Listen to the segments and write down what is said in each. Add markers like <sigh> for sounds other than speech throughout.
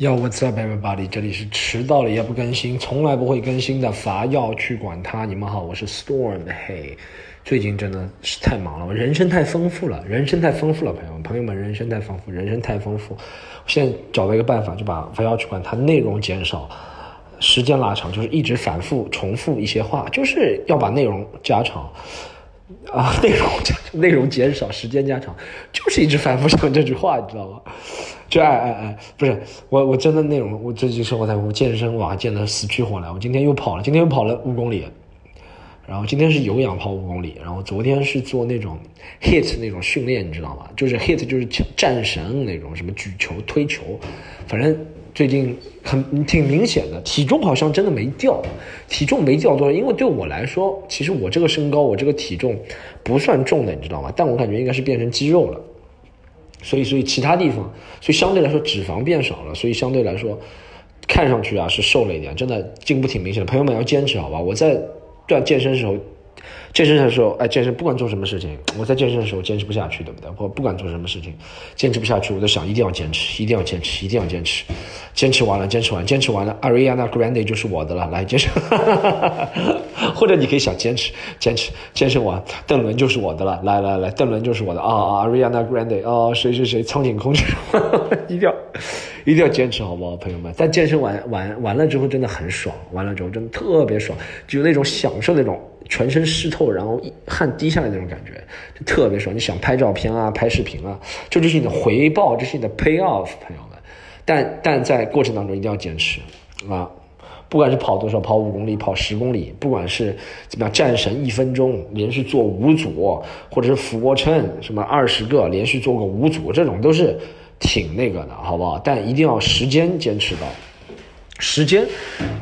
Yo, what's up, everybody？这里是迟到了也不更新，从来不会更新的伐要去管它。你们好，我是 Storm。嘿，最近真的是太忙了，我人生太丰富了，人生太丰富了，朋友们，朋友们，人生太丰富，人生太丰富。我现在找到一个办法，就把伐要去管它内容减少，时间拉长，就是一直反复重复一些话，就是要把内容加长。啊，<laughs> 内容加内容减少，时间加长，就是一直反复讲这句话，你知道吗？就哎哎哎，不是我我真的那种，我最近生活在我健身哇，健得死去活来。我今天又跑了，今天又跑了五公里，然后今天是有氧跑五公里，然后昨天是做那种 hit 那种训练，你知道吗？就是 hit 就是战神那种什么举球推球，反正。最近很挺明显的，体重好像真的没掉，体重没掉多少。因为对我来说，其实我这个身高，我这个体重不算重的，你知道吗？但我感觉应该是变成肌肉了，所以所以其他地方，所以相对来说脂肪变少了，所以相对来说看上去啊是瘦了一点，真的进步挺明显的。朋友们要坚持好吧？我在锻健身的时候。健身的时候，哎，健身不管做什么事情，我在健身的时候坚持不下去，对不对？我不管做什么事情，坚持不下去，我就想一定要坚持，一定要坚持，一定要坚持，坚持完了，坚持完，坚持完了，Ariana Grande 就是我的了，来坚持，<laughs> 或者你可以想坚持，坚持，健身完，邓伦就是我的了，来来来，邓伦就是我的啊啊，Ariana Grande 啊，谁谁谁，苍井空，<laughs> 一定要，一定要坚持，好不好，朋友们？但健身完完完了之后真的很爽，完了之后真的特别爽，就那种享受那种。全身湿透，然后汗滴下来那种感觉，就特别爽。你想拍照片啊，拍视频啊，这就是你的回报，这是你的 pay off，朋友们。但但在过程当中一定要坚持啊，不管是跑多少，跑五公里，跑十公里，不管是怎么样，战神一分钟连续做五组，或者是俯卧撑什么二十个连续做个五组，这种都是挺那个的，好不好？但一定要时间坚持到。时间，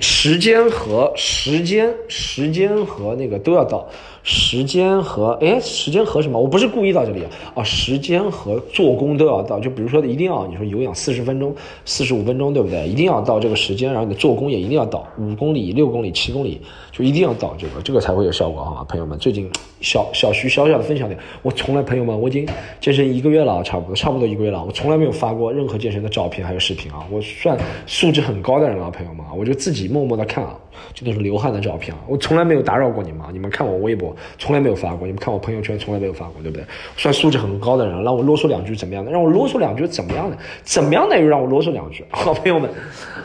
时间和时间，时间和那个都要到。时间和哎，时间和什么？我不是故意到这里啊。时间和做工都要到。就比如说，一定要你说有氧四十分钟、四十五分钟，对不对？一定要到这个时间，然后你的做工也一定要到五公里、六公里、七公里，就一定要到这个，这个才会有效果，好吗？朋友们，最近小小徐小小的分享点，我从来朋友们，我已经健身一个月了，差不多差不多一个月了，我从来没有发过任何健身的照片还有视频啊。我算素质很高的人了，朋友们，我就自己默默的看啊。就那种流汗的照片啊，我从来没有打扰过你们，你们看我微博从来没有发过，你们看我朋友圈从来没有发过，对不对？算素质很高的人，让我啰嗦两句怎么样的？让我啰嗦两句怎么样的？怎么样的又让我啰嗦两句？<laughs> 好朋友们，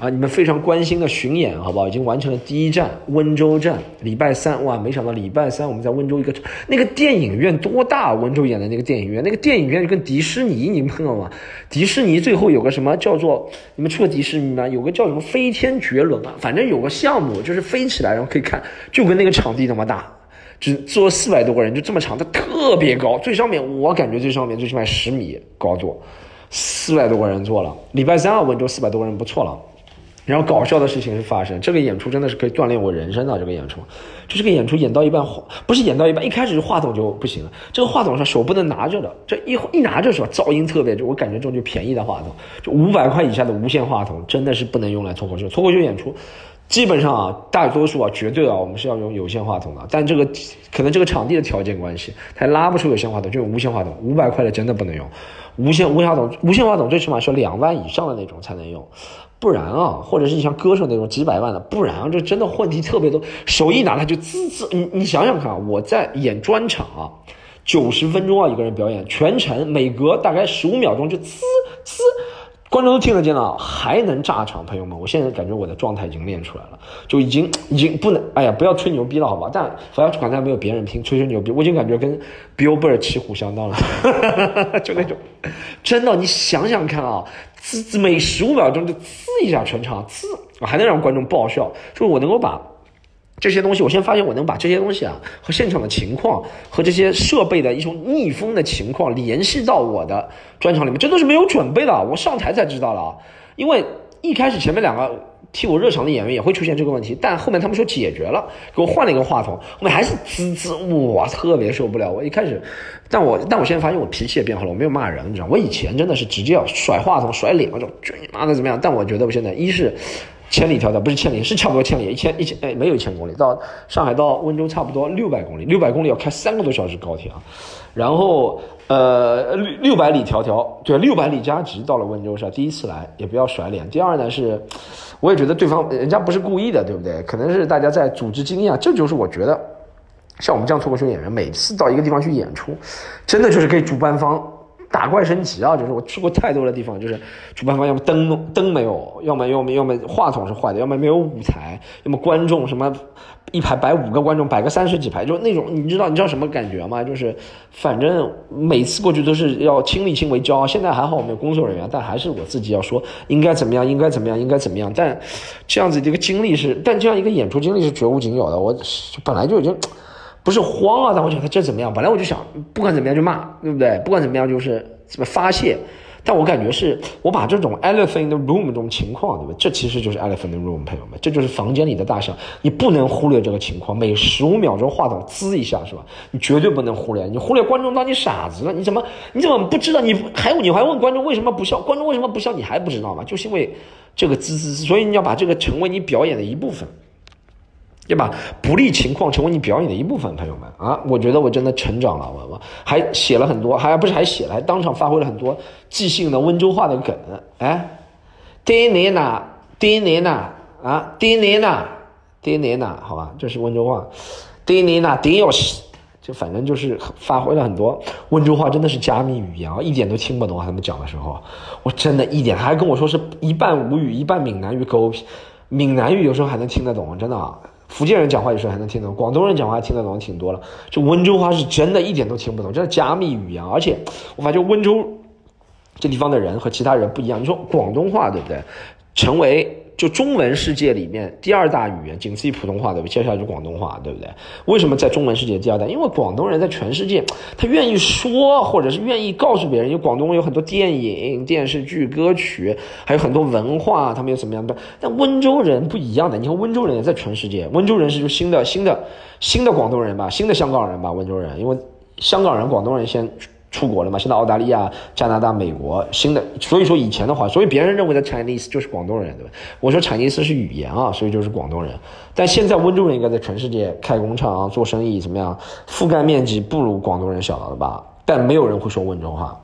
啊，你们非常关心的巡演，好不好？已经完成了第一站温州站，礼拜三哇，没想到礼拜三我们在温州一个那个电影院多大？温州演的那个电影院，那个电影院就跟迪士尼，你们看到吗？迪士尼最后有个什么叫做？你们去过迪士尼吗？有个叫什么飞天绝伦啊？反正有个项目。就是飞起来，然后可以看，就跟那个场地那么大，只坐四百多个人，就这么长，它特别高，最上面我感觉最上面最起码十米高度，四百多个人坐了。礼拜三啊，温州四百多个人不错了。然后搞笑的事情是发生，这个演出真的是可以锻炼我人生的。这个演出，就这个演出演到一半，不是演到一半，一开始话筒就不行了。这个话筒上手不能拿着的，这一一拿着是吧？噪音特别，就我感觉这种就便宜的话筒，就五百块以下的无线话筒，真的是不能用来脱口秀。脱口秀演出。基本上啊，大多数啊，绝对啊，我们是要用有线话筒的。但这个可能这个场地的条件关系，它拉不出有线话筒，就用无线话筒。五百块的真的不能用，无线无线话筒，无线话筒最起码是两万以上的那种才能用，不然啊，或者是你像歌手那种几百万的，不然啊，这真的问题特别多。手一拿它就滋滋，你你想想看啊，我在演专场啊，九十分钟啊，一个人表演，全程每隔大概十五秒钟就滋滋。观众都听得见了，还能炸场，朋友们，我现在感觉我的状态已经练出来了，就已经已经不能，哎呀，不要吹牛逼了，好吧？但反正刚才没有别人听，吹吹牛逼，我已经感觉跟 Billboard 骑虎相当了，<laughs> 就那种，真的，你想想看啊，滋滋，每十五秒钟就滋一下全场，滋，还能让观众爆笑，就是我能够把。这些东西，我现在发现我能把这些东西啊和现场的情况和这些设备的一种逆风的情况联系到我的专场里面，这都是没有准备的，我上台才知道了。因为一开始前面两个替我热场的演员也会出现这个问题，但后面他们说解决了，给我换了一个话筒，后面还是滋滋，哇，特别受不了。我一开始，但我但我现在发现我脾气也变好了，我没有骂人，你知道，我以前真的是直接要甩话筒甩脸，我就就 <laughs> 你妈的怎么样？但我觉得我现在一是。千里迢迢不是千里，是差不多千里，一千一千哎没有一千公里，到上海到温州差不多六百公里，六百公里要开三个多小时高铁啊，然后呃六六百里迢迢，对，六百里加急到了温州是？第一次来也不要甩脸。第二呢是，我也觉得对方人家不是故意的，对不对？可能是大家在组织经验，这就是我觉得，像我们这样脱口秀演员，每次到一个地方去演出，真的就是给主办方。打怪升级啊！就是我去过太多的地方，就是主办方要么灯灯没有，要么要么要么话筒是坏的，要么没有舞台，要么观众什么一排摆五个观众，摆个三十几排，就那种你知道你知道什么感觉吗？就是反正每次过去都是要亲力亲为教。现在还好我们有工作人员，但还是我自己要说应该怎么样，应该怎么样，应该怎么样。但这样子这个经历是，但这样一个演出经历是绝无仅有的。我本来就已经。不是慌啊，但我觉得这怎么样？本来我就想，不管怎么样就骂，对不对？不管怎么样就是怎么发泄。但我感觉是我把这种 elephant in the room 这种情况，对吧？这其实就是 elephant in the room，朋友们，这就是房间里的大象，你不能忽略这个情况。每十五秒钟话筒滋一下，是吧？你绝对不能忽略。你忽略观众当你傻子了？你怎么你怎么不知道？你还有你还问观众为什么不笑？观众为什么不笑？你还不知道吗？就是因为这个滋滋滋，所以你要把这个成为你表演的一部分。对吧？不利情况成为你表演的一部分，朋友们啊，我觉得我真的成长了，我我还写了很多，还不是还写了，还当场发挥了很多即兴的温州话的梗，哎，爹年呐，爹年呐，啊，爹年呐，爹年呐，好吧，这是温州话，爹年呐，爹要死，就反正就是发挥了很多温州话，真的是加密语言啊，一点都听不懂他们讲的时候，我真的一点，他还跟我说是一半吴语一半闽南语，狗屁，闽南语有时候还能听得懂，真的。福建人讲话有时候还能听懂，广东人讲话听得懂挺多了。就温州话是真的一点都听不懂，这是加密语言。而且我发觉温州这地方的人和其他人不一样。你说广东话对不对？成为。就中文世界里面第二大语言，仅次于普通话，对不对？接下来就广东话，对不对？为什么在中文世界第二大？因为广东人在全世界，他愿意说，或者是愿意告诉别人，因为广东有很多电影、电视剧、歌曲，还有很多文化，他们有怎么样的？但温州人不一样的，你看温州人也在全世界，温州人是就新的、新的、新的广东人吧，新的香港人吧，温州人，因为香港人、广东人先。出国了嘛？现在澳大利亚、加拿大、美国新的，所以说以前的话，所以别人认为的 Chinese 就是广东人，对吧？我说 Chinese 是语言啊，所以就是广东人。但现在温州人应该在全世界开工厂啊、做生意，怎么样？覆盖面积不如广东人小了吧？但没有人会说温州话。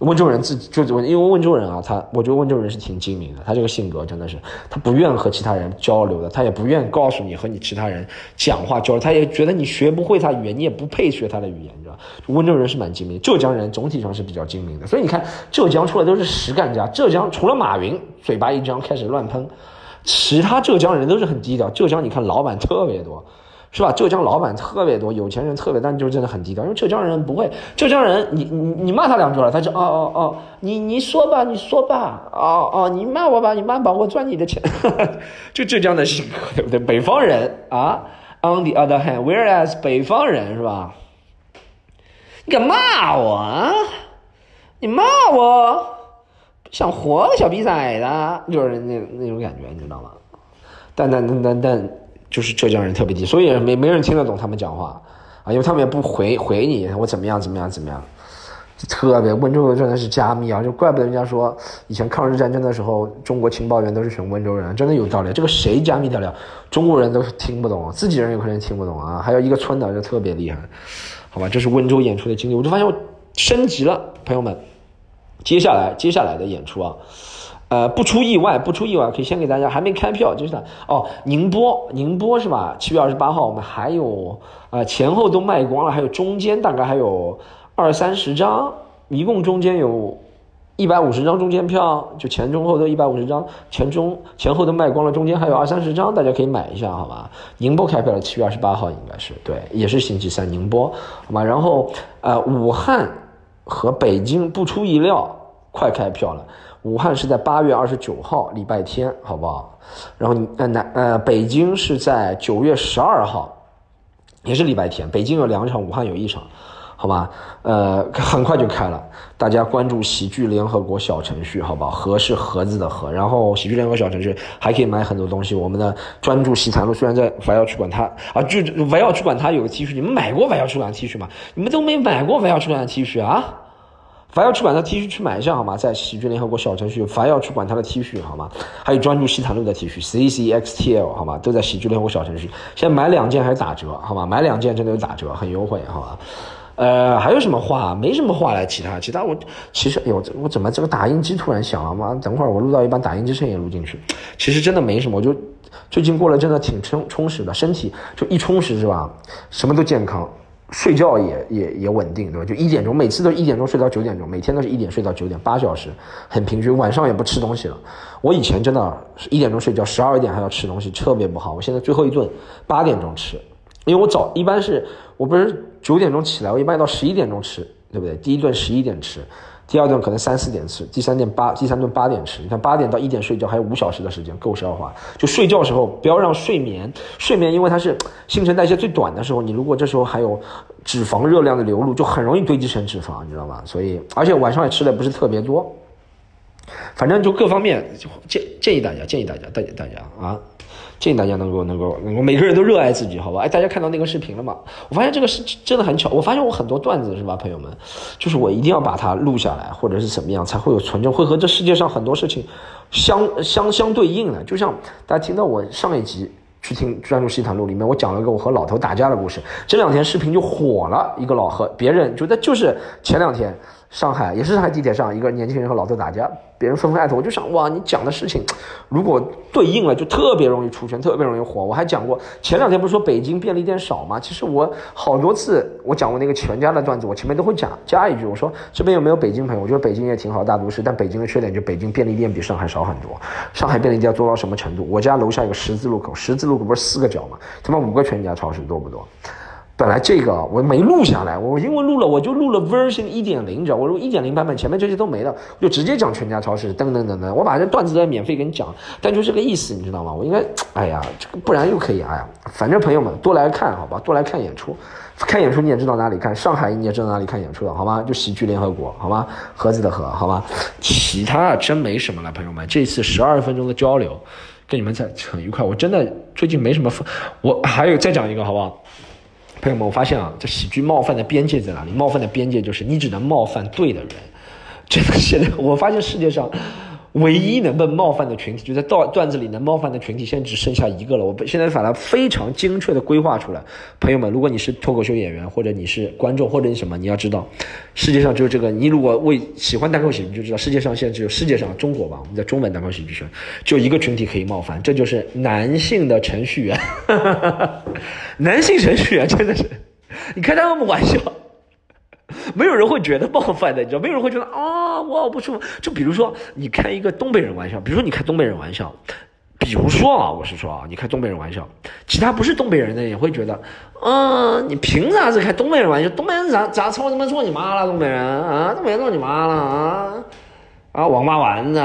温州人自己就，因为温州人啊，他我觉得温州人是挺精明的，他这个性格真的是，他不愿和其他人交流的，他也不愿告诉你和你其他人讲话交流，他也觉得你学不会他语言，你也不配学他的语言，你知道温州人是蛮精明，浙江人总体上是比较精明的，所以你看浙江出来都是实干家，浙江除了马云嘴巴一张开始乱喷，其他浙江人都是很低调，浙江你看老板特别多。是吧？浙江老板特别多，有钱人特别，但就是真的很低调。因为浙江人不会，浙江人你你你骂他两句了，他就哦哦哦，你你说吧，你说吧，哦哦，你骂我吧，你骂吧，我赚你的钱，<laughs> 就浙江的性格，对不对？北方人啊，on the other hand，whereas 北方人是吧？你敢骂我？啊？你骂我？想活小逼崽子，就是那那种感觉，你知道吗？但但但但但。就是浙江人特别低，所以没没人听得懂他们讲话啊，因为他们也不回回你，我怎么样怎么样怎么样，特别温州的真的是加密啊，就怪不得人家说以前抗日战争的时候，中国情报员都是选温州人，真的有道理。这个谁加密得了？中国人都听不懂，自己人有可能听不懂啊。还有一个村的就特别厉害，好吧，这是温州演出的经历，我就发现我升级了，朋友们。接下来接下来的演出啊。呃，不出意外，不出意外，可以先给大家还没开票，就是哦，宁波，宁波是吧？七月二十八号，我们还有呃前后都卖光了，还有中间大概还有二三十张，一共中间有一百五十张中间票，就前中后都一百五十张，前中前后都卖光了，中间还有二三十张，大家可以买一下，好吧？宁波开票了，七月二十八号应该是对，也是星期三，宁波，好吧？然后呃，武汉和北京不出意料，快开票了。武汉是在八月二十九号，礼拜天，好不好？然后你呃南呃北京是在九月十二号，也是礼拜天。北京有两场，武汉有一场，好吧？呃，很快就开了。大家关注喜剧联合国小程序，好不好？盒是盒子的盒，然后喜剧联合国小程序还可以买很多东西。我们的专注喜谈录虽然在还要去管它啊，就还要去管它有个 T 恤，你们买过还要去管 T 恤吗？你们都没买过还要去管 T 恤啊？凡要去管他 T 恤去买一下好吗？在喜剧联合国小程序，凡要去管他的 T 恤好吗？还有专注西坦路的 T 恤，C C X T L 好吗？都在喜剧联合国小程序，现在买两件还是打折好吗？买两件真的有打折，很优惠好吗？呃，还有什么话？没什么话了，其他其他我其实，哎呦，我怎么这个打印机突然响了妈？等会儿我录到一半，打印机声也录进去。其实真的没什么，我就最近过了真的挺充充实的，身体就一充实是吧？什么都健康。睡觉也也也稳定，对吧？就一点钟，每次都一点钟睡到九点钟，每天都是一点睡到九点，八小时，很平均。晚上也不吃东西了。我以前真的是一点钟睡觉，十二点还要吃东西，特别不好。我现在最后一顿八点钟吃，因为我早一般是我不是九点钟起来，我一般到十一点钟吃，对不对？第一顿十一点吃。第二顿可能三四点吃，第三顿八第三顿八点吃。你看八点到一点睡觉，还有五小时的时间够消化。就睡觉时候不要让睡眠，睡眠因为它是新陈代谢最短的时候，你如果这时候还有脂肪热量的流入，就很容易堆积成脂肪，你知道吗？所以而且晚上也吃的不是特别多，反正就各方面这建议大家，建议大家，大家大家啊。建议大家能够能够能够每个人都热爱自己，好吧？哎，大家看到那个视频了吗？我发现这个是真的很巧。我发现我很多段子是吧，朋友们，就是我一定要把它录下来，或者是怎么样才会有存证，会和这世界上很多事情相相相对应的。就像大家听到我上一集去听《专注西坦路》里面，我讲了一个我和老头打架的故事，这两天视频就火了，一个老和别人觉得就是前两天。上海也是上海地铁上，一个年轻人和老头打架，别人纷纷艾特。我就想，哇，你讲的事情，如果对应了，就特别容易出圈，特别容易火。我还讲过，前两天不是说北京便利店少吗？其实我好多次我讲过那个全家的段子，我前面都会讲加一句，我说这边有没有北京朋友？我觉得北京也挺好，大都市，但北京的缺点就北京便利店比上海少很多。上海便利店要做到什么程度？我家楼下有个十字路口，十字路口不是四个角吗？他妈五个全家超市多不多？本来这个我没录下来，我因为录了，我就录了 version 一点零，知道我录一点零版本，前面这些都没了，我就直接讲全家超市，噔噔噔噔，我把这段子在免费给你讲，但就这个意思，你知道吗？我应该，哎呀，这个不然又可以，哎呀，反正朋友们多来看，好吧，多来看演出，看演出你也知道哪里看，上海你也知道哪里看演出了，好吗？就喜剧联合国，好吗？盒子的盒，好吗？其他真没什么了，朋友们，这次十二分钟的交流，跟你们在很愉快，我真的最近没什么，我还有再讲一个，好不好？朋友们，我发现啊，这喜剧冒犯的边界在哪里？冒犯的边界就是你只能冒犯对的人。真的，现在我发现世界上。唯一能被冒犯的群体，就在段段子里能冒犯的群体，现在只剩下一个了。我现在把它非常精确的规划出来。朋友们，如果你是脱口秀演员，或者你是观众，或者你什么，你要知道，世界上只有这个。你如果为喜欢单口喜剧，就知道世界上现在只有世界上中国吧，我们在中文单口喜剧圈，就一个群体可以冒犯，这就是男性的程序员。男性程序员真的是，你开他们玩笑。没有人会觉得冒犯的，你知道？没有人会觉得啊，我好不舒服。就比如说，你开一个东北人玩笑，比如说你开东北人玩笑，比如说啊，我是说啊，你开东北人玩笑，其他不是东北人的也会觉得，嗯，你凭啥子开东北人玩笑？东北人咋咋操他妈操你妈了？东北人啊，东北人操你妈了啊啊，王八丸子，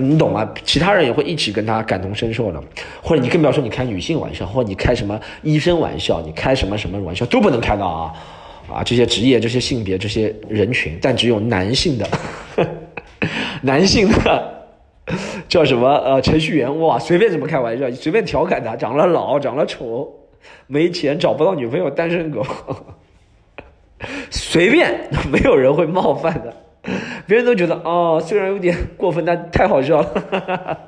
你懂吗？其他人也会一起跟他感同身受的。或者你更不要说你开女性玩笑，或者你开什么医生玩笑，你开什么什么玩笑都不能开到啊。啊，这些职业、这些性别、这些人群，但只有男性的，<laughs> 男性的叫什么？呃，程序员哇，随便怎么开玩笑，随便调侃他，长了老，长了丑，没钱，找不到女朋友，单身狗，<laughs> 随便，没有人会冒犯的，别人都觉得哦，虽然有点过分，但太好笑了。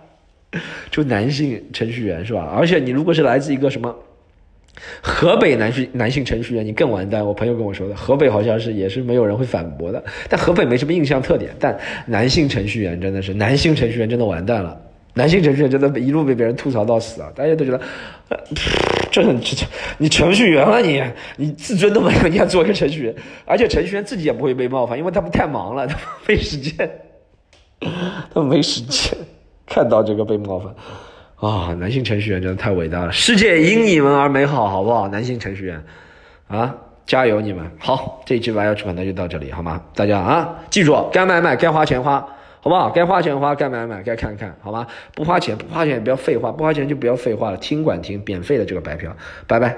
<laughs> 就男性程序员是吧？而且你如果是来自一个什么？河北男性男性程序员，你更完蛋。我朋友跟我说的，河北好像是也是没有人会反驳的。但河北没什么印象特点，但男性程序员真的是男性程序员真的完蛋了。男性程序员真的一路被别人吐槽到死啊！大家都觉得，这很这你程序员啊你，你自尊都没有，你要做一个程序员，而且程序员自己也不会被冒犯，因为他们太忙了，他们没时间，<laughs> 他们没时间看到这个被冒犯。啊，男性程序员真的太伟大了，世界因你们而美好，好不好？男性程序员，啊，加油你们！好，这一期白要出版那就到这里，好吗？大家啊，记住，该买买，该花钱花，好不好？该花钱花，该买买，该看看，好吗？不花钱，不花钱也不要废话，不花钱就不要废话了，听管听，免费的这个白嫖，拜拜。